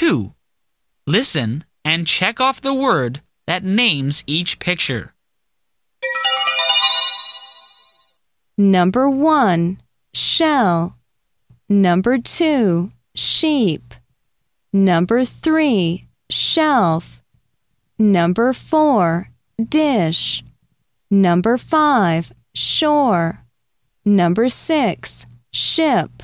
2. Listen and check off the word that names each picture. Number 1. Shell. Number 2. Sheep. Number 3. Shelf. Number 4. Dish. Number 5. Shore. Number 6. Ship.